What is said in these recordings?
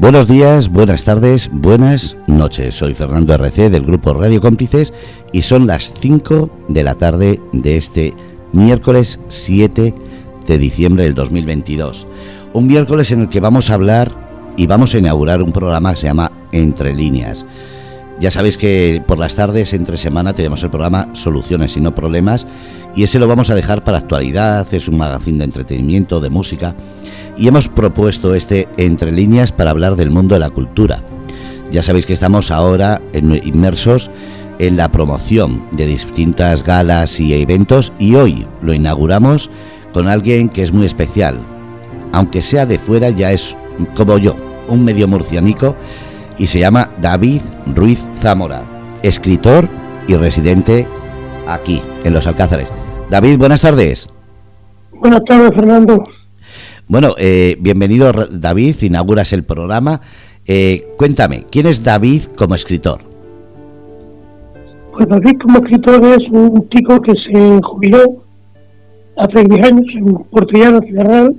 Buenos días, buenas tardes, buenas noches. Soy Fernando RC del grupo Radio Cómplices y son las 5 de la tarde de este miércoles 7 de diciembre del 2022. Un miércoles en el que vamos a hablar y vamos a inaugurar un programa que se llama Entre líneas. Ya sabéis que por las tardes, entre semana, tenemos el programa Soluciones y no Problemas y ese lo vamos a dejar para actualidad, es un magazine de entretenimiento, de música y hemos propuesto este Entre líneas para hablar del mundo de la cultura. Ya sabéis que estamos ahora inmersos en la promoción de distintas galas y eventos y hoy lo inauguramos con alguien que es muy especial. Aunque sea de fuera ya es como yo, un medio murcianico y se llama David Ruiz Zamora, escritor y residente aquí en Los Alcázares. David, buenas tardes. Buenas tardes, Fernando. Bueno, eh, bienvenido David, inauguras el programa. Eh, cuéntame, ¿quién es David como escritor? Pues David como escritor es un chico que se jubiló hace 10 años en Portillano, Ciudad Real,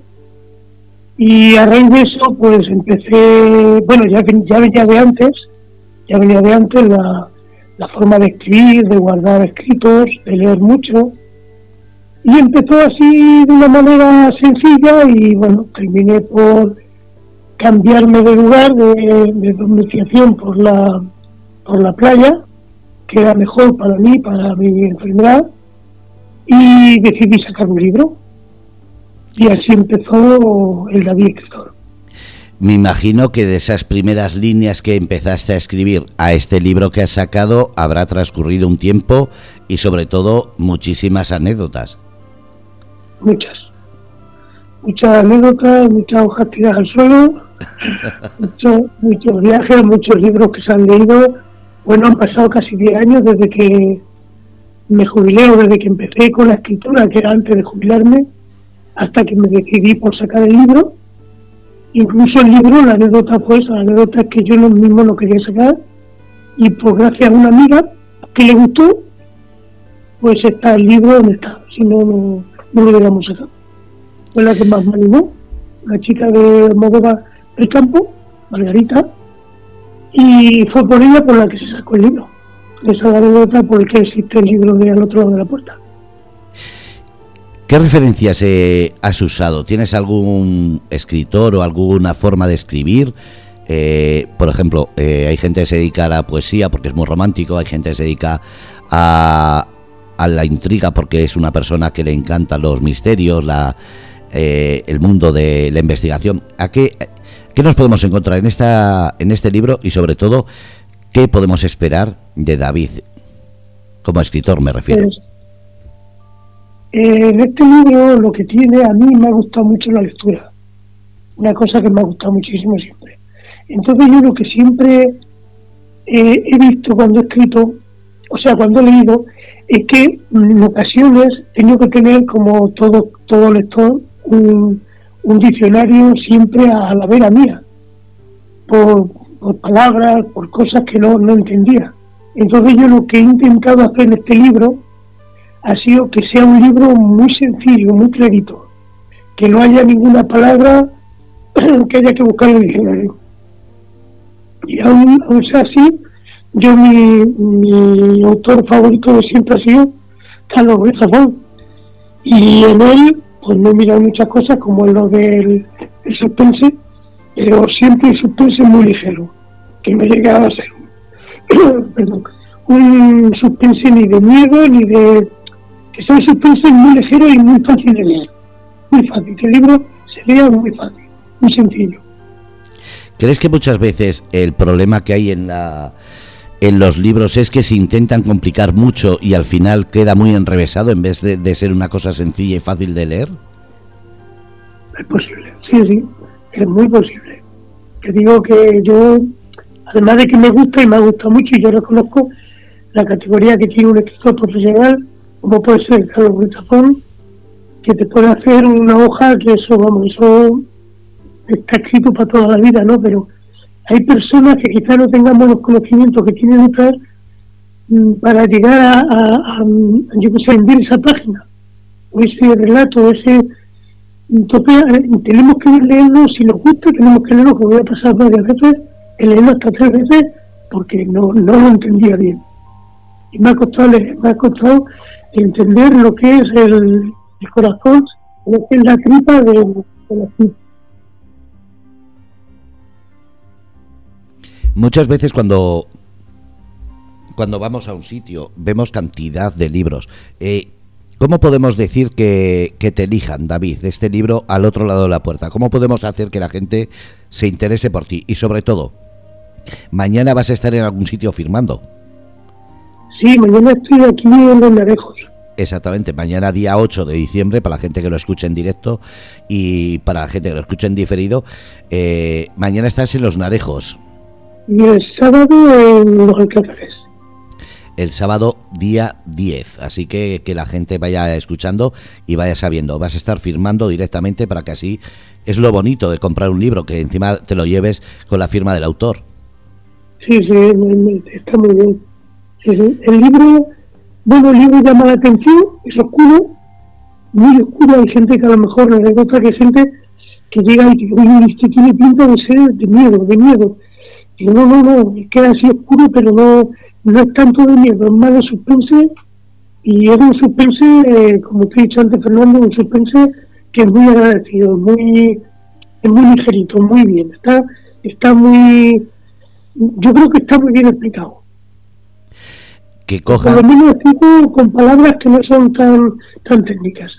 y a raíz de eso pues empecé, bueno, ya, venía de antes, ya venía de antes la, la forma de escribir, de guardar escritos, de leer mucho, y empezó así de una manera sencilla y bueno, terminé por cambiarme de lugar, de, de domiciliación por la, por la playa, que era mejor para mí, para mi enfermedad, y decidí sacar un libro. Y así empezó el David Escritor. Me imagino que de esas primeras líneas que empezaste a escribir a este libro que has sacado habrá transcurrido un tiempo y sobre todo muchísimas anécdotas muchas. Muchas anécdotas, muchas hojas tiradas al suelo, muchos, muchos viajes, muchos libros que se han leído. Bueno, han pasado casi 10 años desde que me jubilé o desde que empecé con la escritura, que era antes de jubilarme, hasta que me decidí por sacar el libro. Incluso el libro, la anécdota fue esa, la anécdota es que yo mismo lo quería sacar y pues gracias a una amiga que le gustó, pues está el libro donde está. Si no, no, lo hubiéramos sacado. Fue la que más me animó, la chica de Mogoba del Campo, Margarita, y fue por ella por la que se sacó el libro. Esa otra por el que existe el libro de al otro lado de la puerta. ¿Qué referencias eh, has usado? ¿Tienes algún escritor o alguna forma de escribir? Eh, por ejemplo, eh, hay gente que se dedica a la poesía porque es muy romántico, hay gente que se dedica a, a la intriga porque es una persona que le encantan los misterios, la, eh, el mundo de la investigación. ¿A qué, qué nos podemos encontrar en, esta, en este libro y sobre todo qué podemos esperar de David? Como escritor me refiero. Pues, eh, en este libro lo que tiene a mí me ha gustado mucho la lectura. Una cosa que me ha gustado muchísimo siempre. Entonces yo lo que siempre eh, he visto cuando he escrito, o sea, cuando he leído, es que en ocasiones tengo que tener, como todo, todo lector, un, diccionario siempre a la vera mía, por, palabras, por cosas que no, no entendía. Entonces yo lo que he intentado hacer en este libro ha sido que sea un libro muy sencillo, muy clarito, que no haya ninguna palabra que haya que buscar en el diccionario. Y aún, aún sea así, yo mi, mi autor favorito de siempre ha sido Carlos Ruiz y en él pues no he mirado muchas cosas como lo del el suspense pero siempre el suspense muy ligero que me llega a ser perdón, un suspense ni de miedo ni de que sea un suspense muy ligero y muy fácil de leer muy fácil, que el libro se lea muy fácil muy sencillo ¿Crees que muchas veces el problema que hay en la en los libros es que se intentan complicar mucho y al final queda muy enrevesado en vez de, ser una cosa sencilla y fácil de leer? Es posible, sí, sí, es muy posible. Te digo que yo, además de que me gusta y me ha gustado mucho y yo reconozco la categoría que tiene un escritor profesional, como puede ser Carlos Gustafón, que te puede hacer una hoja que eso, vamos, eso está escrito para toda la vida, ¿no? Pero hay personas que quizás no tengamos los conocimientos que tienen otras mm, para llegar a, a yo que sé, esa página, o ese relato, ese Entonces eh, tenemos que leerlo, si nos gusta, tenemos que leerlo, que voy a pasar varias veces, el leerlo hasta tres veces, porque no, no lo entendía bien. Y me ha costado, me ha costado entender lo que es el, corazón, lo que es la tripa de, de la tripa. Muchas veces cuando cuando vamos a un sitio vemos cantidad de libros. Eh, ¿Cómo podemos decir que, te elijan, David, este libro al otro lado de la puerta? ¿Cómo podemos hacer que la gente se interese por ti? Y sobre todo, mañana vas a estar en algún sitio firmando. Sí, mañana estoy aquí en Los Narejos. Exactamente, mañana día 8 de diciembre, para la gente que lo escuche en directo y para la gente que lo escuche en diferido, eh, mañana estás en Los Narejos. Y el sábado en Los Alcázares el sábado día 10. Así que que la gente vaya escuchando y vaya sabiendo. Vas a estar firmando directamente para que así es lo bonito de comprar un libro, que encima te lo lleves con la firma del autor. Sí, sí, está muy bien. El libro, bueno, el libro llama la atención, es oscuro, muy oscuro. Hay gente que a lo mejor le otra que gente que llega y que este tiene pinta de ser de miedo, de miedo. Y no, no, no, queda así oscuro, pero no no es tanto de miedo, es más de suspense y es un suspense, eh, como te he dicho antes Fernando, un suspense que es muy agradecido, muy es muy ligerito, muy bien, está está muy yo creo que está muy bien explicado. Que. Por lo menos explico con palabras que no son tan tan técnicas.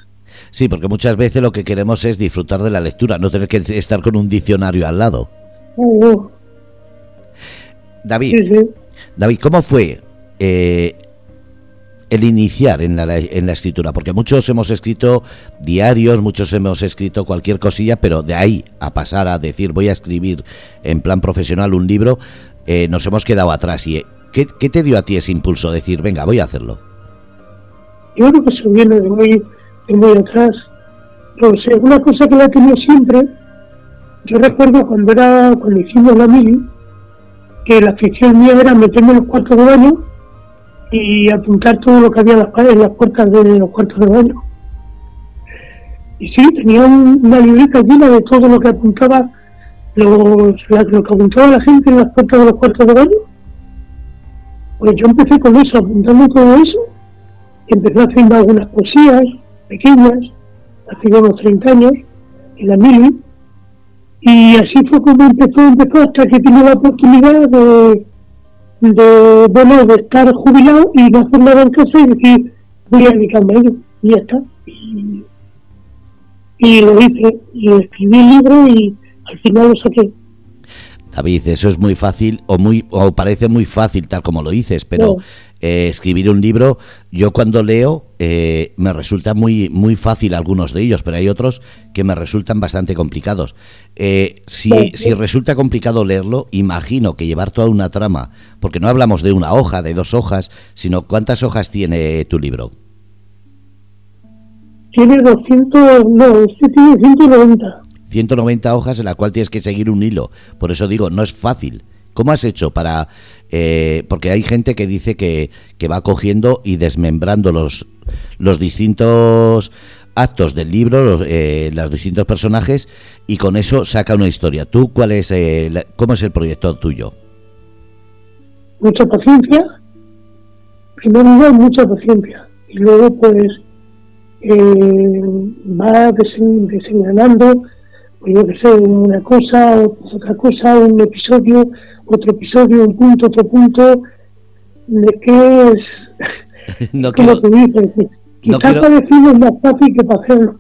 Sí, porque muchas veces lo que queremos es disfrutar de la lectura, no tener que estar con un diccionario al lado. Oh, oh. David, sí, sí. David, ¿cómo fue eh, el iniciar en la, en la escritura? Porque muchos hemos escrito diarios, muchos hemos escrito cualquier cosilla, pero de ahí a pasar a decir voy a escribir en plan profesional un libro, eh, nos hemos quedado atrás. ¿Y ¿qué, te dio a ti ese impulso de decir, venga, voy a hacerlo? Yo creo que se viene de muy, de muy atrás. No sé, una cosa que la he tenido siempre, yo recuerdo cuando era, cuando hicimos la mili, que la afición mía era meterme en los cuartos de baño y apuntar todo lo que había en las paredes, las puertas de los cuartos de baño. Y sí, tenía una libreta llena de todo lo que apuntaba, los, lo que apuntaba la gente en las puertas de los cuartos de baño. Pues yo empecé con eso, apuntando todo eso, y empecé haciendo algunas poesías pequeñas, hace unos 30 años, en la mili, y así fue como empezó, empezó hasta que tuve la oportunidad de, de, de estar jubilado y no hacer nada en casa y decir, voy a dedicarme a ello. Y ya está. Y, y lo hice, y escribí el libro y al final lo saqué. David, eso es muy fácil o muy o parece muy fácil tal como lo dices, pero eh, escribir un libro, yo cuando leo eh, me resulta muy muy fácil algunos de ellos, pero hay otros que me resultan bastante complicados. Eh, si, si resulta complicado leerlo, imagino que llevar toda una trama, porque no hablamos de una hoja, de dos hojas, sino cuántas hojas tiene tu libro. Tiene 200, no, este tiene 190. 190 hojas en la cual tienes que seguir un hilo. Por eso digo, no es fácil. ¿Cómo has hecho para...? Eh, porque hay gente que dice que, que va cogiendo y desmembrando los, los distintos actos del libro, los, eh, los distintos personajes, y con eso saca una historia. ¿Tú cuál es, eh, cómo es el proyecto tuyo? Mucha paciencia, primero mucha paciencia, y luego pues eh, va desenganando pues yo que sé, una cosa, otra cosa, un episodio, otro episodio, un punto, otro punto, de qué es, no quiero, que dices, no quiero... es más fácil que para hacerlo.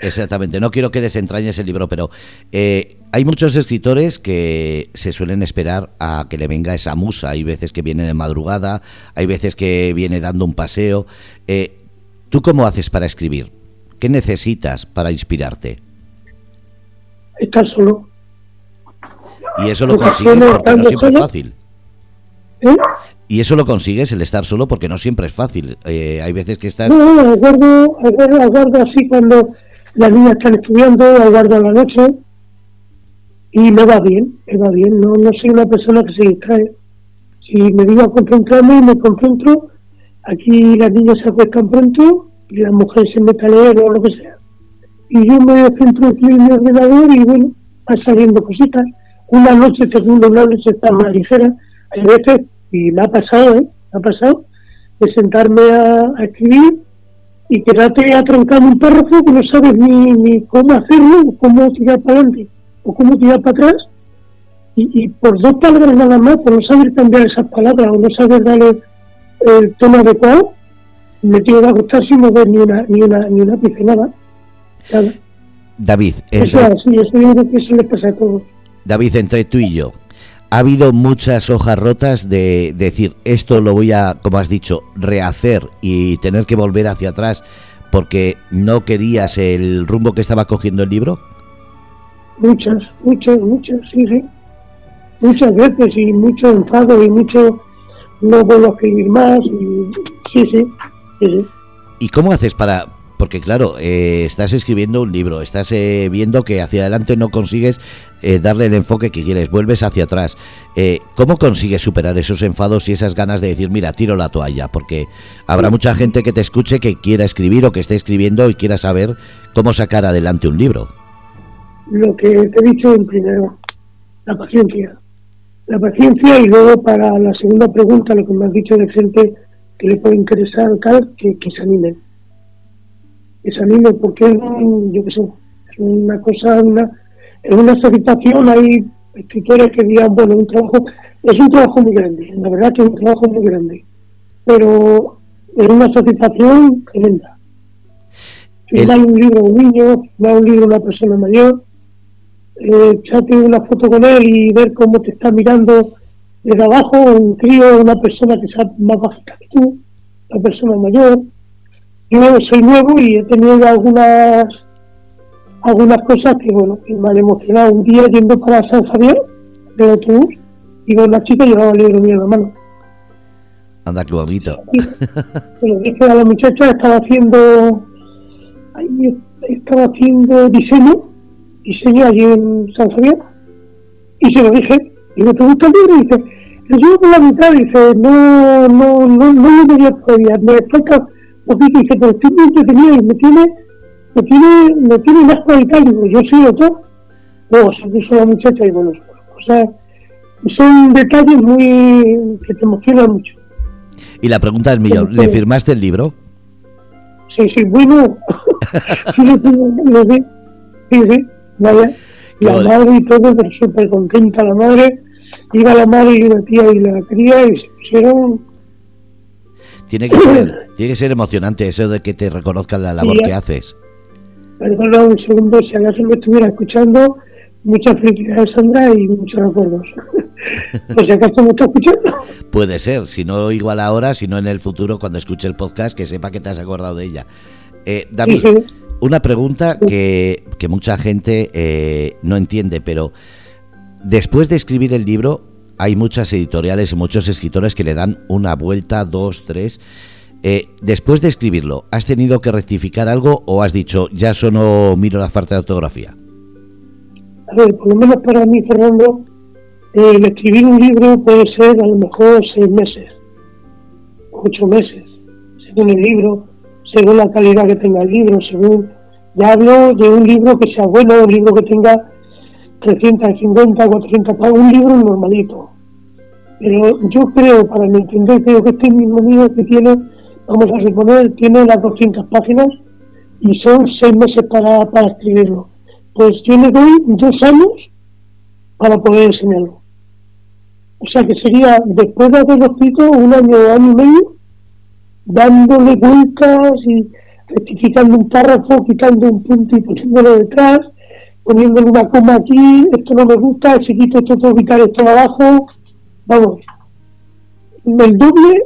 Exactamente, no quiero que desentrañes el libro, pero eh, hay muchos escritores que se suelen esperar a que le venga esa musa. Hay veces que viene de madrugada, hay veces que viene dando un paseo. Eh, ¿Tú cómo haces para escribir? ¿Qué necesitas para inspirarte? Estar solo. Y eso lo consigues porque no siempre es fácil. ¿Eh? Y eso lo consigues, el estar solo, porque no siempre es fácil. Eh, hay veces que estás... No, aguardo, aguardo, aguardo así cuando las niñas están estudiando, aguardo a la noche y me va bien, me va bien. No, no soy una persona que se distrae. Si me digo a concentrarme, me concentro. Aquí las niñas se acuestan pronto y la mujer se mete a leer o lo que sea. Y yo me centro aquí en mi ordenador y bueno, van saliendo cositas. Una noche termino una noche está más ligera, hay veces, y me ha pasado, ¿eh? Me ha pasado, de sentarme a, escribir y quedarte atrancado un párrafo que no sabes ni, ni cómo hacerlo, cómo tirar para adelante o cómo tirar para atrás. Y, por dos palabras nada más, por no saber cambiar esas palabras o no saber darle el tono adecuado, me tiene que gustar sin mover ni una, ni una, ni una David, eso, sí, eso, eso le pasa a todos. David, entre tú y yo, ha habido muchas hojas rotas de, decir esto lo voy a, como has dicho, rehacer y tener que volver hacia atrás porque no querías el rumbo que estaba cogiendo el libro? Muchas, muchas, muchas, sí, sí. Muchas veces y mucho enfado y mucho no vuelvo a escribir más y sí, sí, sí, sí. ¿Y cómo haces para, porque claro, eh, estás escribiendo un libro, estás eh, viendo que hacia adelante no consigues eh, darle el enfoque que quieres, vuelves hacia atrás. ¿Cómo consigues superar esos enfados y esas ganas de decir, mira, tiro la toalla? Porque habrá mucha gente que te escuche que quiera escribir o que esté escribiendo y quiera saber cómo sacar adelante un libro. Lo que te he dicho en primero, la paciencia. La paciencia y luego para la segunda pregunta, lo que me has dicho de gente que le puede interesar, que, que se animen anime porque es, yo qué sé, es una cosa, una, en una satisfacción hay escritores que digan, bueno, un trabajo, es un trabajo muy grande, la verdad que es un trabajo muy grande, pero es una satisfacción tremenda. Firmar un libro a un niño, firmar un libro a una persona mayor, eh, echarte una foto con él y ver cómo te está mirando desde abajo, un crío, una persona que sea más bajita que tú, una persona mayor, yo soy nuevo y he tenido algunas algunas cosas que bueno que me han emocionado. Un día yendo para San Javier de autobús, iba una chica y llevaba el libro mío en la mano. Anda, qué bonito. Se lo dije a la muchacha, estaba haciendo ahí estaba haciendo diseño, diseño allí en San Javier, y se lo dije, y me preguntó el libro y dice, el libro por la mitad, dice, no, no, no, no lo vería todavía, me explica porque dice, pero estoy muy entretenido y me tiene, me tiene, me tiene más cualidad. Digo, yo soy otro. Se puso la muchacha y bueno, o sea, son detalles muy que te emocionan mucho. Y la pregunta es millón, ¿le firmaste el libro? Sí, sí, bueno, sí, lo sí, sí, sí, vaya, la madre y todo, pero súper contenta la madre, iba la madre y la tía y la cría y se pusieron tiene que ser, tiene que ser emocionante eso de que te reconozcan la labor que haces. Perdona un segundo, si acaso me estuviera escuchando, muchas felicidades Sandra y muchos recuerdos. pues si acaso me está escuchando. Puede ser, si no igual ahora, si no en el futuro cuando escuche el podcast, que sepa que te has acordado de ella. Eh, David, una pregunta que, que mucha gente eh, no entiende, pero después de escribir el libro, hay muchas editoriales y muchos escritores que le dan una vuelta, dos, tres. Eh, después de escribirlo, ¿has tenido que rectificar algo o has dicho, ya solo miro la falta de ortografía? A ver, por lo menos para mí, Fernando, el escribir un libro puede ser a lo mejor seis meses, ocho meses, según el libro, según la calidad que tenga el libro, según... Ya hablo de un libro que sea bueno, un libro que tenga 350, 400 páginas, un libro normalito. Pero yo creo, para mi entender, creo que este mismo libro que tiene, vamos a suponer, tiene las 200 páginas y son seis meses para, para escribirlo. Pues yo le doy dos años para poder enseñarlo. O sea que sería, después de haberlo escrito, un año, o año y medio, dándole vueltas y rectificando un párrafo, quitando un punto y poniéndolo detrás, poniéndole una coma aquí, esto no me gusta, si quito esto que quitar esto abajo, vamos, el doble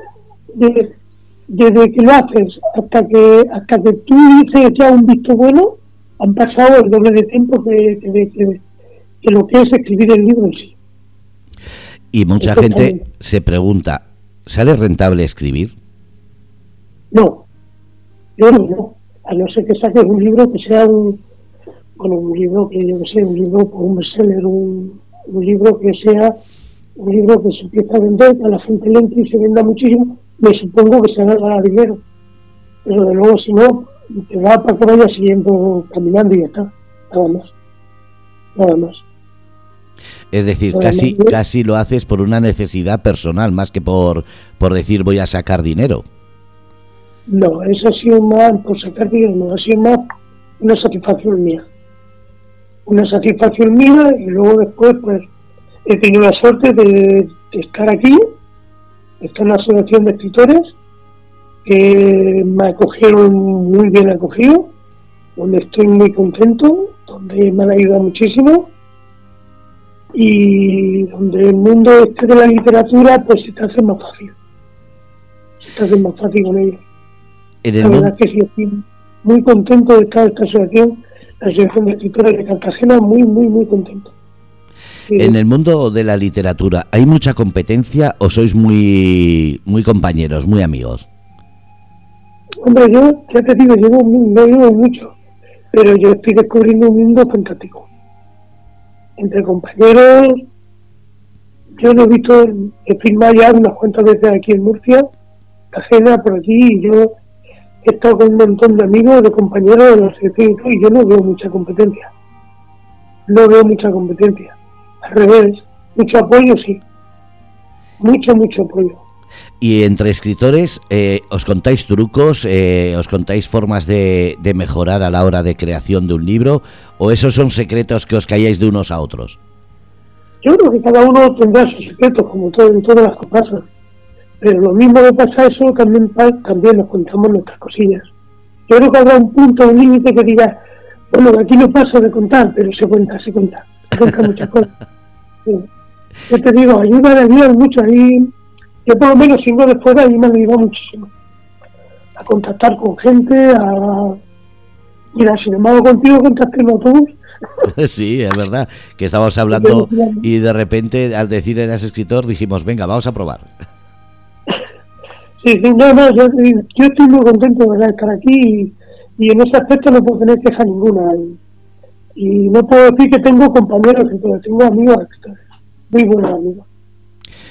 de, desde que lo haces hasta que hasta que tú dices ya un visto bueno, han pasado el doble de tiempo que, que, lo que es escribir el libro en sí. Y mucha gente se pregunta, ¿sale rentable escribir? No, yo no, a no ser que saques un libro que sea un, bueno, un libro que yo que sé, un libro, un bestseller, un, un libro que sea un libro que se empieza a vender, a la gente le y se venda muchísimo, me supongo que se haga dinero. Pero de luego, si no, te va para que vayas siguiendo caminando y ya está, nada más, nada más. Es decir, casi, casi lo haces por una necesidad personal, más que por, por decir voy a sacar dinero. No, eso ha sido más por sacar dinero, no, ha sido más una satisfacción mía. Una satisfacción mía y luego después pues he tenido la suerte de, estar aquí, estar en la asociación de escritores, que me acogieron muy bien acogido, donde estoy muy contento, donde me han ayudado muchísimo y donde el mundo este de la literatura pues se te hace más fácil. Se te hace más fácil con ellos. La verdad que sí, estoy muy contento de estar en esta asociación, la Asociación de Escritores de Cartagena, muy, muy, muy contento. En el mundo de la literatura, ¿hay mucha competencia o sois muy, muy compañeros, muy amigos? Hombre, yo ya te digo, llevo, no llevo mucho, pero yo estoy descubriendo un mundo fantástico entre compañeros. Yo lo he visto, he firmado ya unas cuantas veces aquí en Murcia, ajena por aquí, y yo he estado con un montón de amigos, de compañeros de asociación y yo no veo mucha competencia. No veo mucha competencia. Al revés, mucho apoyo sí. Mucho, mucho apoyo. Y entre escritores, eh, ¿os contáis trucos? Eh, ¿Os contáis formas de, mejorar a la hora de creación de un libro? ¿O esos son secretos que os calláis de unos a otros? Yo creo que cada uno tendrá sus secretos, como todo, en todas las cosas. Pero lo mismo que pasa eso, también, también nos contamos nuestras cosillas. Yo creo que habrá un punto, un límite que diga, bueno, aquí no pasa de contar, pero se cuenta, se cuenta. Se cuenta muchas cosas. Yo te digo, ayuda a Dios mucho ahí yo por lo menos siendo de fuera y me ayudado muchísimo a contactar con gente, a... Mira, sin embargo contigo contacté en autobús. sí, es verdad, que estábamos hablando y de repente al decir eras escritor dijimos, venga, vamos a probar. Sí, sí, no, no, yo, estoy muy contento de estar aquí y, en ese aspecto no puedo tener queja ninguna. Y, no puedo decir que tengo compañeros, pero tengo amigos, muy buenos amigos,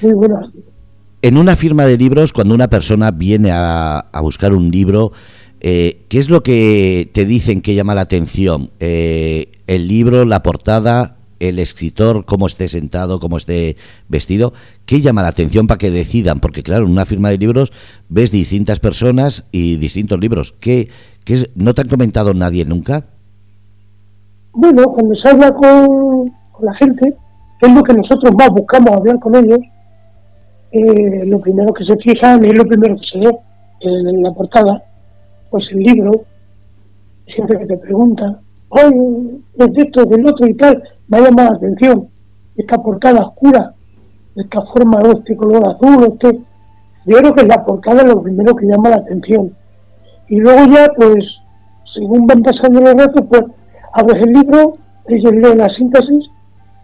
muy buenos amigos. En una firma de libros, cuando una persona viene a, buscar un libro, eh, ¿qué es lo que te dicen que llama la atención? Eh, ¿El libro, la portada, el escritor, cómo esté sentado, cómo esté vestido? ¿Qué llama la atención para que decidan? Porque claro, en una firma de libros ves distintas personas y distintos libros. ¿Qué, qué no te han comentado nadie nunca? Bueno, cuando se habla con, la gente, es lo que nosotros más buscamos hablar con ellos, eh, lo primero que se fijan es lo primero que se ve en, la portada, pues el libro, siempre que te pregunta, oye, es de esto, del otro y tal, me ha llamado la atención, esta portada oscura, esta forma de este color azul, este, yo creo que la portada es lo primero que llama la atención. Y luego ya, pues, según van pasando los ratos, pues, abres el libro, ellos leen la síntesis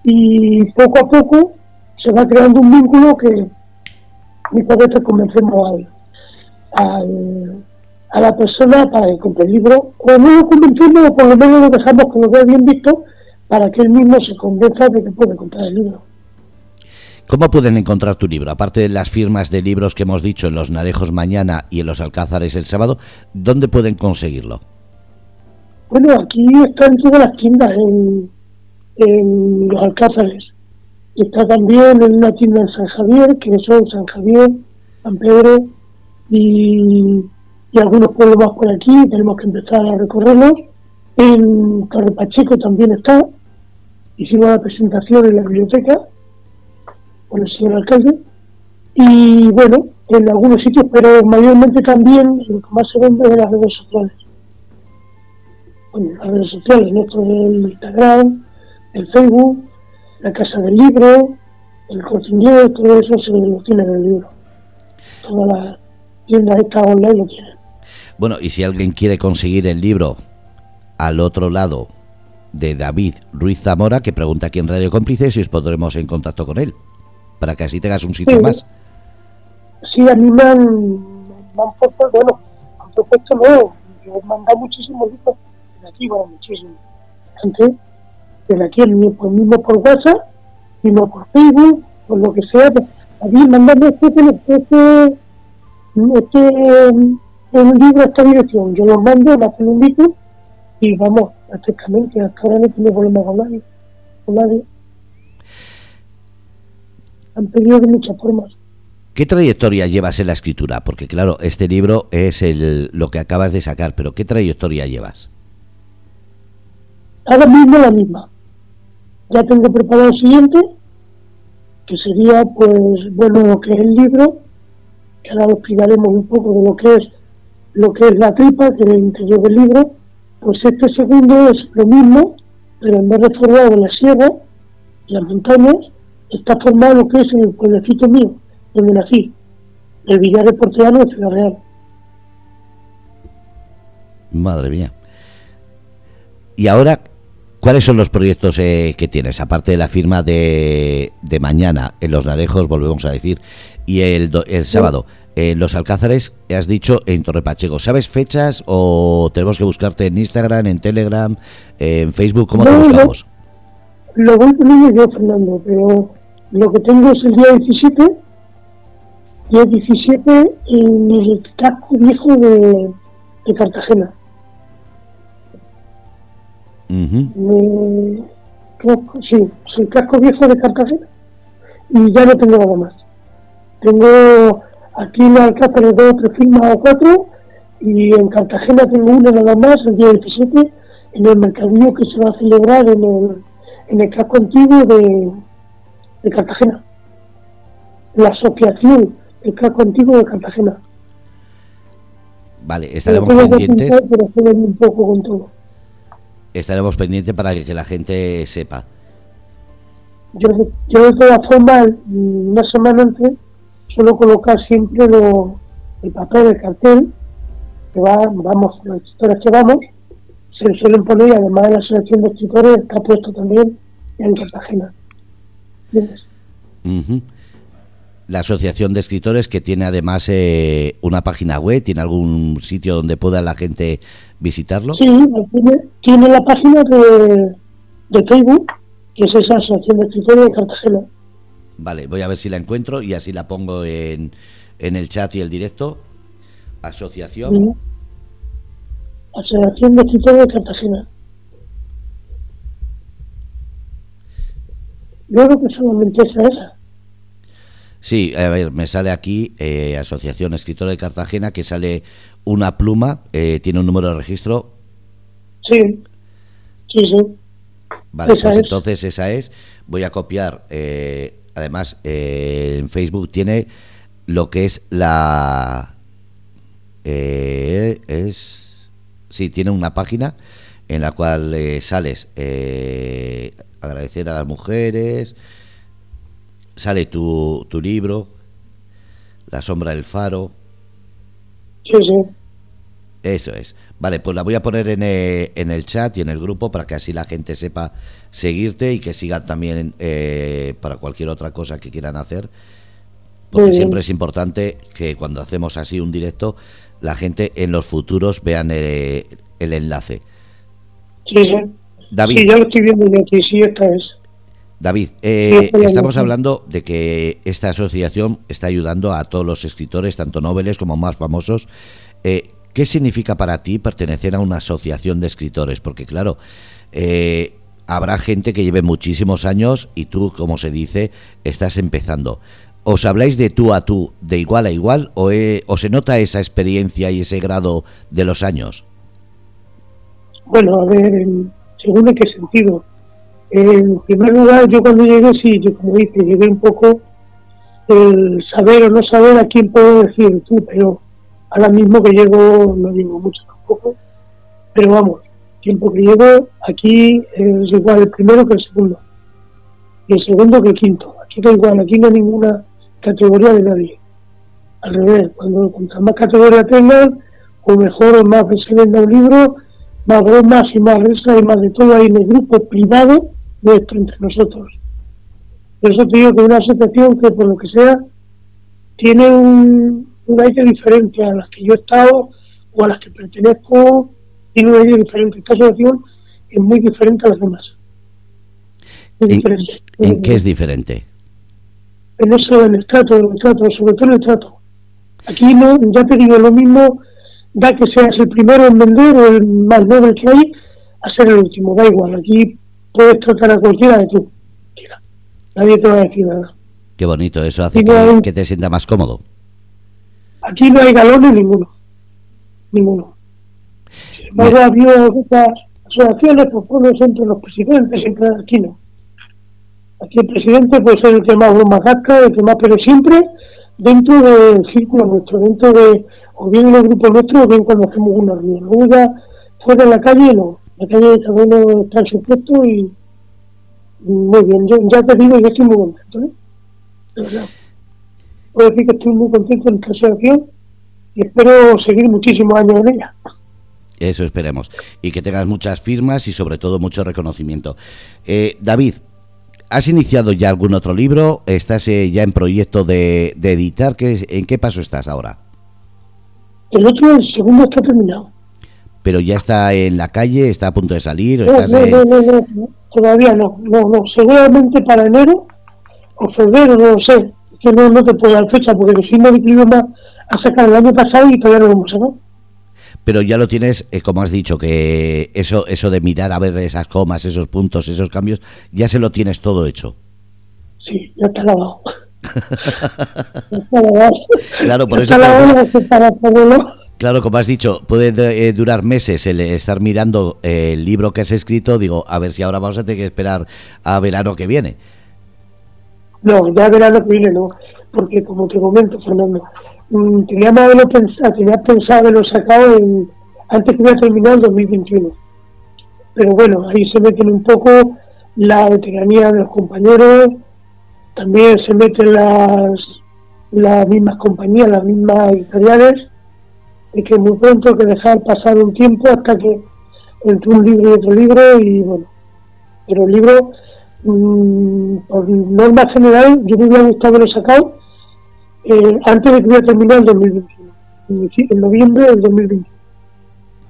y poco a poco se va creando un vínculo que muchas veces convencemos al, a la persona para que compre el libro, o no lo convencemos, o por lo menos lo dejamos que lo vea bien visto, para que él mismo se convenza de que puede comprar el libro. ¿Cómo pueden encontrar tu libro? Aparte de las firmas de libros que hemos dicho en los Narejos mañana y en los Alcázares el sábado, ¿dónde pueden conseguirlo? Bueno, aquí está en todas las tiendas, en, en los Alcázares. Está también en una tienda en San Javier, que son San Javier, San Pedro y, algunos pueblos más por aquí, tenemos que empezar a recorrerlos. En Torre Pacheco también está, hicimos la presentación en la biblioteca con el señor alcalde. Y bueno, en algunos sitios, pero mayormente también lo que más se vende es en las redes sociales. Bueno, las redes sociales, nuestro del Instagram, el Facebook, la casa del libro, el corte todo eso se lo tiene en el libro. Todas las tiendas estas online lo tienen. Bueno, y si alguien quiere conseguir el libro al otro lado de David Ruiz Zamora, que pregunta aquí en Radio Cómplices si os pondremos en contacto con él, para que así tengas un sitio más. Sí, a mí me han, me han puesto, bueno, han propuesto nuevo, yo he mandado muchísimos libros Antes, de aquí, pues mismo por WhatsApp, sino por Facebook, por lo que sea, pues, a mí mandame este, este, este, un libro a esta dirección, yo los mando, me hacen un libro y vamos, prácticamente, hasta ahora no tengo problema con nadie, con nadie. Han pedido de muchas formas. ¿Qué trayectoria llevas en la escritura? Porque claro, este libro es el, lo que acabas de sacar, pero ¿qué trayectoria llevas? Ahora mismo la misma. Ya tengo preparado el siguiente, que sería, pues, bueno, lo que es el libro, que ahora explicaremos un poco de lo que es lo que es la tripa, que es el interior del libro, pues este segundo es lo mismo, pero en vez de formado en la sierra, en las montañas, está formado lo que es el pueblecito mío, donde nací, el Villar de Porteano de Ciudad Real. Madre mía. Y ahora, ¿cuáles son los proyectos eh, que tienes? Aparte de la firma de, de mañana en Los Narejos, volvemos a decir, y el, el sábado en Los Alcázares, has dicho en Torre Pacheco. ¿Sabes fechas o tenemos que buscarte en Instagram, en Telegram, en Facebook? ¿Cómo te buscamos? Lo, voy poniendo yo, Fernando, pero lo que tengo es el día 17, día 17 en el casco viejo de, de Cartagena. Sí, es el casco viejo de Cartagena y ya no tengo nada más. Tengo Aquí en Alcácer dos tres firmas o cuatro y en Cartagena tengo una nada más el día 17 en el mercadillo que se va a celebrar en el, en el casco antiguo de, de Cartagena. La asociación del casco antiguo de Cartagena. Vale, estaremos pendientes. un poco con todo. Estaremos pendientes para que, la gente sepa. Yo, yo de todas formas, una semana antes, suelo colocar siempre lo, el papel, el cartel, que va, vamos, los escritores que vamos, se suelen poner y además de la selección de escritores está puesto también en Cartagena. La Asociación de Escritores que tiene además eh, una página web, ¿tiene algún sitio donde pueda la gente visitarlo? Sí, tiene, tiene la página de, de Facebook, que es esa Asociación de Escritores de Cartagena. Vale, voy a ver si la encuentro y así la pongo en, en el chat y el directo. Asociación. Asociación de Escritores de Cartagena. Yo creo que solamente esa esa. Sí, a ver, me sale aquí eh, Asociación Escritor de Cartagena, que sale una pluma, eh, tiene un número de registro. Sí, sí, sí. Vale, pues entonces esa es. Voy a copiar eh, además eh, en Facebook tiene lo que es la eh, es sí tiene una página en la cual eh, sales agradecer a las mujeres sale tu, tu libro la sombra del faro sí sí eso es. Vale, pues la voy a poner en, eh, en, el chat y en el grupo para que así la gente sepa seguirte y que sigan también eh, para cualquier otra cosa que quieran hacer. Porque siempre es importante que cuando hacemos así un directo, la gente en los futuros vean eh, el enlace. Sí, sí. David. Sí, ya lo estoy viendo aquí, sí, esta es. David, estamos hablando de que esta asociación está ayudando a todos los escritores, tanto noveles como más famosos. Eh, ¿Qué significa para ti pertenecer a una asociación de escritores? Porque claro, eh, habrá gente que lleve muchísimos años y tú, como se dice, estás empezando. ¿Os habláis de tú a tú, de igual a igual, o, eh, se nota esa experiencia y ese grado de los años? Bueno, a ver, según en qué sentido. En primer lugar, yo cuando llegué, sí, yo como dice, llegué un poco el saber o no saber a quién puedo decir tú, pero Ahora mismo que llego, no llevo mucho tampoco, pero vamos, tiempo que llevo, aquí es igual el primero que el segundo. Y el segundo que el quinto. Aquí da igual, aquí no hay ninguna categoría de nadie. Al revés, cuando cuanto más categoría tengan, o mejor o más se venda un libro, más bromas y más risas y más de todo ahí en el grupo privado nuestro entre nosotros. Por eso te digo que una asociación que por lo que sea tiene un, idea diferente a las que yo he estado o a las que pertenezco, tiene una idea diferente. Esta asociación es muy diferente a las demás. ¿En, qué es diferente? En eso, en el trato, en el trato, sobre todo en el trato. Aquí no, ya te digo, lo mismo da que seas el primero en vender o el más noble que hay a ser el último, da igual, aquí puedes tratar a cualquiera de tú. Nadie te va a decir nada. Qué bonito, eso hace que, te sienta más cómodo. Aquí no hay galones ninguno, ninguno. Sin embargo, ha habido otras asociaciones, pues bueno, entre los presidentes, siempre aquí no. Aquí el presidente puede ser el que más broma gasta, el que más, pero siempre dentro del círculo nuestro, dentro de, o bien en el grupo nuestro, o bien cuando hacemos una reunión. Luego ya fuera en la calle, no. La calle cada uno está en su puesto y muy bien. Yo ya te digo, yo estoy muy contento, ¿eh? De verdad. Puedo decir que estoy muy contento en esta asociación y espero seguir muchísimos años en ella. Eso esperemos. Y que tengas muchas firmas y sobre todo mucho reconocimiento. Eh, David, ¿Has iniciado ya algún otro libro? ¿Estás eh, ya en proyecto de, editar? ¿Qué, ¿En qué paso estás ahora? El otro, el segundo está terminado. ¿Pero ya está en la calle? ¿Está a punto de salir? no, no, no, no, todavía no, no, no. Seguramente para enero o febrero, no lo sé. Que no, no te puedo dar fecha porque el fin de más a sacar el año pasado y todavía no lo hemos sacado pero ya lo tienes, eh, como has dicho, que eso, eso de mirar a ver esas comas, esos puntos, esos cambios, ya se lo tienes todo hecho. Sí, ya está lavado. claro, por eso. Claro, como has dicho, puede eh, durar meses el estar mirando eh, el libro que has escrito. Digo, a ver si ahora vamos a tener que esperar a verano que viene. No, ya verano que viene no, porque como te comento, Fernando, Mm, tenía haberlo pensado, tenía pensado haberlo sacado en, antes que hubiera terminado el 2021. Pero bueno, ahí se meten un poco la veteranía de los compañeros, también se meten las, las mismas compañías, las mismas editoriales, y que muy pronto hay que dejar pasar un tiempo hasta que entre un libro y otro libro, y bueno, pero el libro, mmm, por norma general, yo me hubiera gustado haberlo sacado eh, antes de que hubiera terminado el 2021, en noviembre del 2021.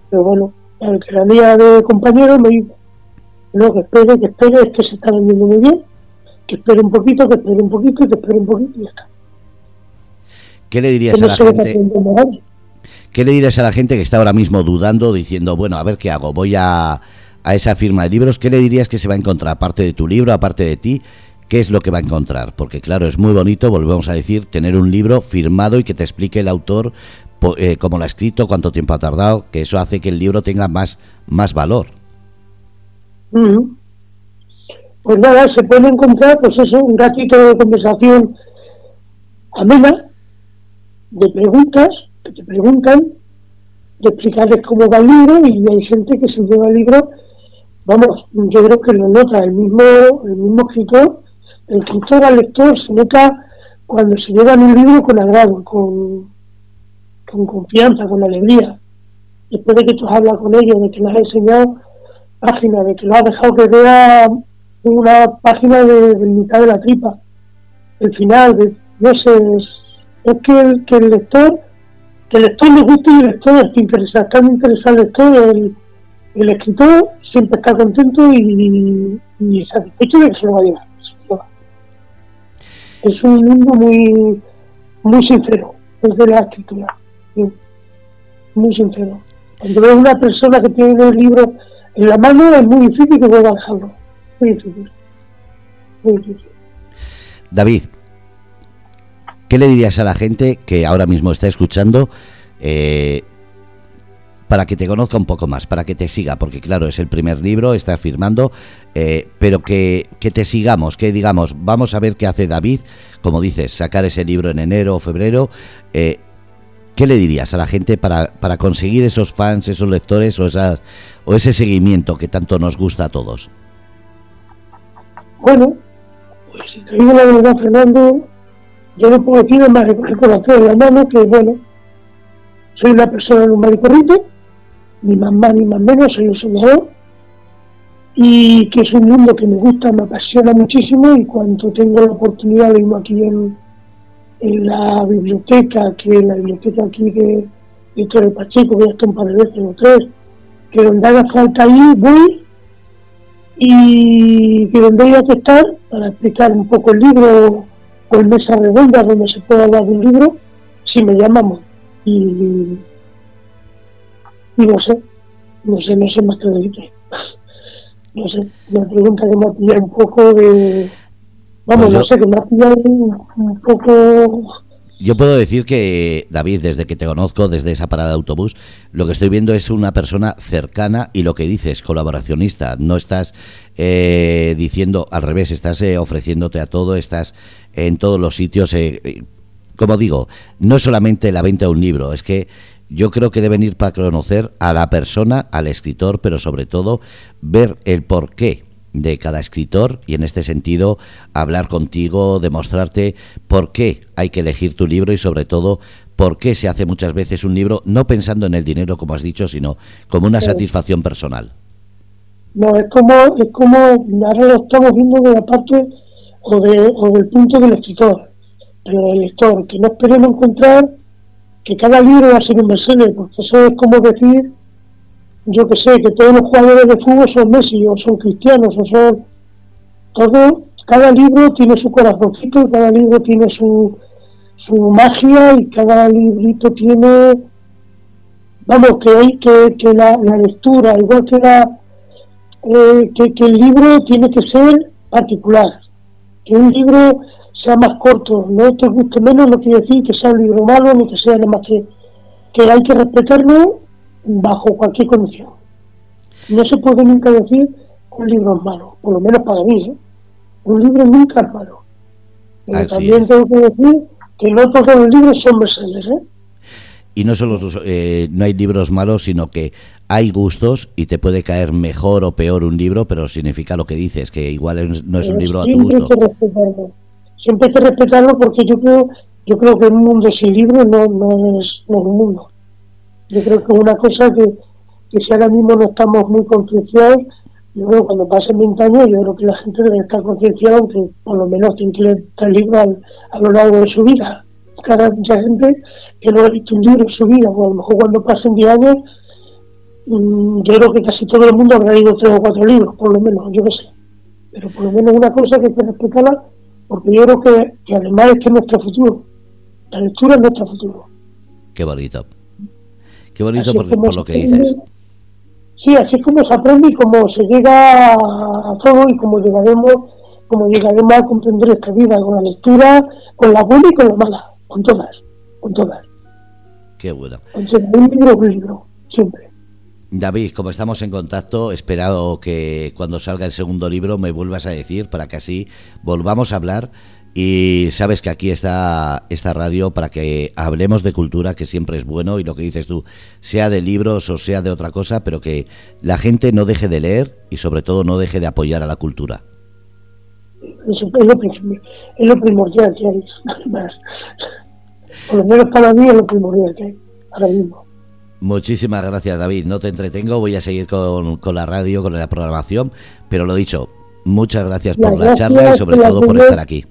Pero bueno, la veteranía de compañeros me dijo, no, que espere, que espere, esto se está vendiendo muy bien, que espere un poquito, que espere un poquito, que espere un poquito y ya está. ¿Qué le dirías a la gente? ¿Qué le dirías a la gente que está ahora mismo dudando, diciendo, bueno, a ver qué hago? Voy a, a esa firma de libros. ¿Qué le dirías que se va a encontrar, aparte de tu libro, aparte de ti? qué es lo que va a encontrar. Porque claro, es muy bonito, volvemos a decir, tener un libro firmado y que te explique el autor eh, cómo lo ha escrito, cuánto tiempo ha tardado, que eso hace que el libro tenga más, más valor. Pues nada, se puede encontrar, pues eso, un ratito de conversación amena, de preguntas, que te preguntan, de explicarles cómo va el libro, y hay gente que se lleva el libro, vamos, yo creo que lo nota el mismo, el mismo escritor, el escritor al lector se nota cuando se llevan un libro con agrado, con, con confianza, con alegría. Después de que tú hablas con ellos, de que les has enseñado páginas, de que lo has dejado que vea una página de, mitad de la tripa, el final, de, no sé, es, que, el, que el lector, que el lector le guste y el lector esté interesado, está interesado el lector, el, escritor siempre está contento y, y satisfecho de que se lo va a llevar es un mundo muy muy sincero desde la escritura muy sincero. Cuando ves una persona que tiene el libro en la mano es muy difícil que pueda dejarlo muy difícil. Muy difícil. David ¿qué le dirías a la gente que ahora mismo está escuchando eh, para que te conozca un poco más, para que te siga, porque claro, es el primer libro, está firmando, eh, pero que, te sigamos, que digamos, vamos a ver qué hace David, como dices, sacar ese libro en enero o febrero. Eh, ¿Qué le dirías a la gente para, para conseguir esos fans, esos lectores o, esas, o ese seguimiento que tanto nos gusta a todos? Bueno, pues si te digo la verdad, Fernando, yo no puedo decir más de en la mano que, bueno, soy una persona normal y corriente, ni más más ni más menos, soy un soñador y que es un mundo que me gusta, me apasiona muchísimo y cuando tengo la oportunidad de ir aquí en, en la biblioteca, que es la biblioteca aquí de, de Torre Pacheco, que ya está un par de veces o tres, que donde haga falta ir, voy y que donde haya que estar para explicar un poco el libro o en mesa redonda donde se pueda hablar de un libro, si me llamamos. Y, Y no sé, no sé, no sé más que decirte. No sé, me pregunta que me ha pillado un poco de... Vamos, pues no sé, que me ha pillado un poco yo puedo decir que, David, desde que te conozco, desde esa parada de autobús, lo que estoy viendo es una persona cercana y lo que dices, colaboracionista. No estás eh, diciendo al revés, estás eh, ofreciéndote a todo, estás en todos los sitios. Eh, como digo, no es solamente la venta de un libro, es que yo creo que deben ir para conocer a la persona, al escritor, pero sobre todo ver el porqué de cada escritor y en este sentido hablar contigo, demostrarte por qué hay que elegir tu libro y sobre todo por qué se hace muchas veces un libro no pensando en el dinero como has dicho, sino como una satisfacción personal. No, es como, es como, ahora lo estamos viendo de la parte o, de, o del punto del escritor, pero el lector, que no esperemos encontrar que cada libro va a ser un bestseller, porque eso es como decir yo que sé, que todos los jugadores de fútbol son Messi o son cristianos o son todo, cada libro tiene su corazoncito, cada libro tiene su, su magia y cada librito tiene, vamos, que hay que, que la, lectura, igual que la eh, que, que el libro tiene que ser particular, que un libro sea más corto, no te guste menos no quiere decir que sea un libro malo ni que sea nada más que, que hay que respetarlo bajo cualquier condición. No se puede nunca decir que un libro es malo, por lo menos para mí. ¿eh? Un libro nunca es malo. Pero también tengo que decir que no todos los libros son bestsellers. ¿eh? Y no solo eh, no hay libros malos, sino que hay gustos y te puede caer mejor o peor un libro, pero significa lo que dices, que igual no es un libro a tu gusto. Hay que respetarlo. Siempre hay que respetarlo porque yo creo, yo creo que un mundo sin libros no, no, es, no es un mundo. Yo creo que es una cosa que, que si ahora mismo no estamos muy concienciados, yo creo que cuando pasen 20 años, yo creo que la gente debe estar concienciada, aunque por lo menos tiene que leer tres libros a lo largo de su vida. Cada mucha gente que no ha visto un libro en su vida, o a lo mejor cuando pasen 10 años, mm, yo creo que casi todo el mundo habrá leído tres o cuatro libros, por lo menos, yo qué sé. Pero por lo menos una cosa que hay que respetarla, porque yo creo que, que además es que es nuestro futuro. La lectura es nuestro futuro. Qué bonito. Qué bonito por, lo que dices. Sí, así es como se aprende y como se llega a todo y como llegaremos, como llegaremos a comprender esta vida con la lectura, con la buena y con la mala, con todas, con todas. Qué bueno. un libro, un libro, siempre. David, como estamos en contacto, espero que cuando salga el segundo libro me vuelvas a decir para que así volvamos a hablar y sabes que aquí está esta radio para que hablemos de cultura, que siempre es bueno, y lo que dices tú, sea de libros o sea de otra cosa, pero que la gente no deje de leer y sobre todo no deje de apoyar a la cultura. Eso es lo, es lo primordial que hay. Por lo menos para mí es lo primordial que hay ahora mismo. Muchísimas gracias David, no te entretengo, voy a seguir con, con la radio, con la programación, pero lo dicho, muchas gracias por la charla y sobre todo por estar aquí.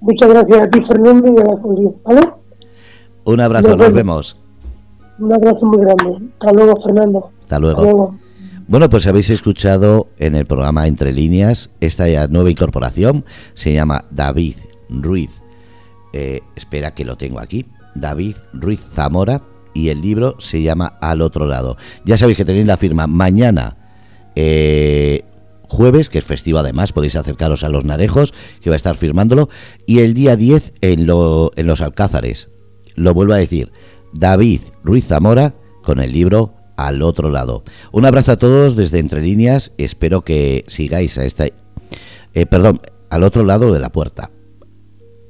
Muchas gracias a ti, Fernando, y a la familia, ¿vale? Un abrazo, nos, vemos. Un abrazo muy grande. Hasta luego, Fernando. Hasta luego. Bueno, pues habéis escuchado en el programa Entre Líneas esta nueva incorporación. Se llama David Ruiz. Eh, espera que lo tengo aquí. David Ruiz Zamora. Y el libro se llama Al otro lado. Ya sabéis que tenéis la firma mañana. Eh, jueves, que es festivo además, podéis acercaros a los Narejos, que va a estar firmándolo, y el día 10 en, lo, en los Alcázares. Lo vuelvo a decir, David Ruiz Zamora con el libro Al otro lado. Un abrazo a todos desde Entre Líneas, espero que sigáis a esta... Eh, perdón, al otro lado de la puerta.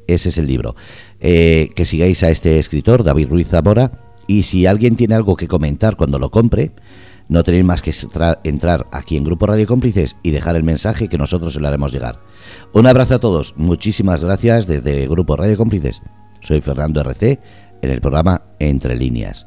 Ese es el libro. Eh, que sigáis a este escritor, David Ruiz Zamora, y si alguien tiene algo que comentar cuando lo compre, no tenéis más que entrar aquí en Grupo Radio Cómplices y dejar el mensaje que nosotros se lo haremos llegar. Un abrazo a todos, muchísimas gracias desde Grupo Radio Cómplices. Soy Fernando RC en el programa Entre Líneas.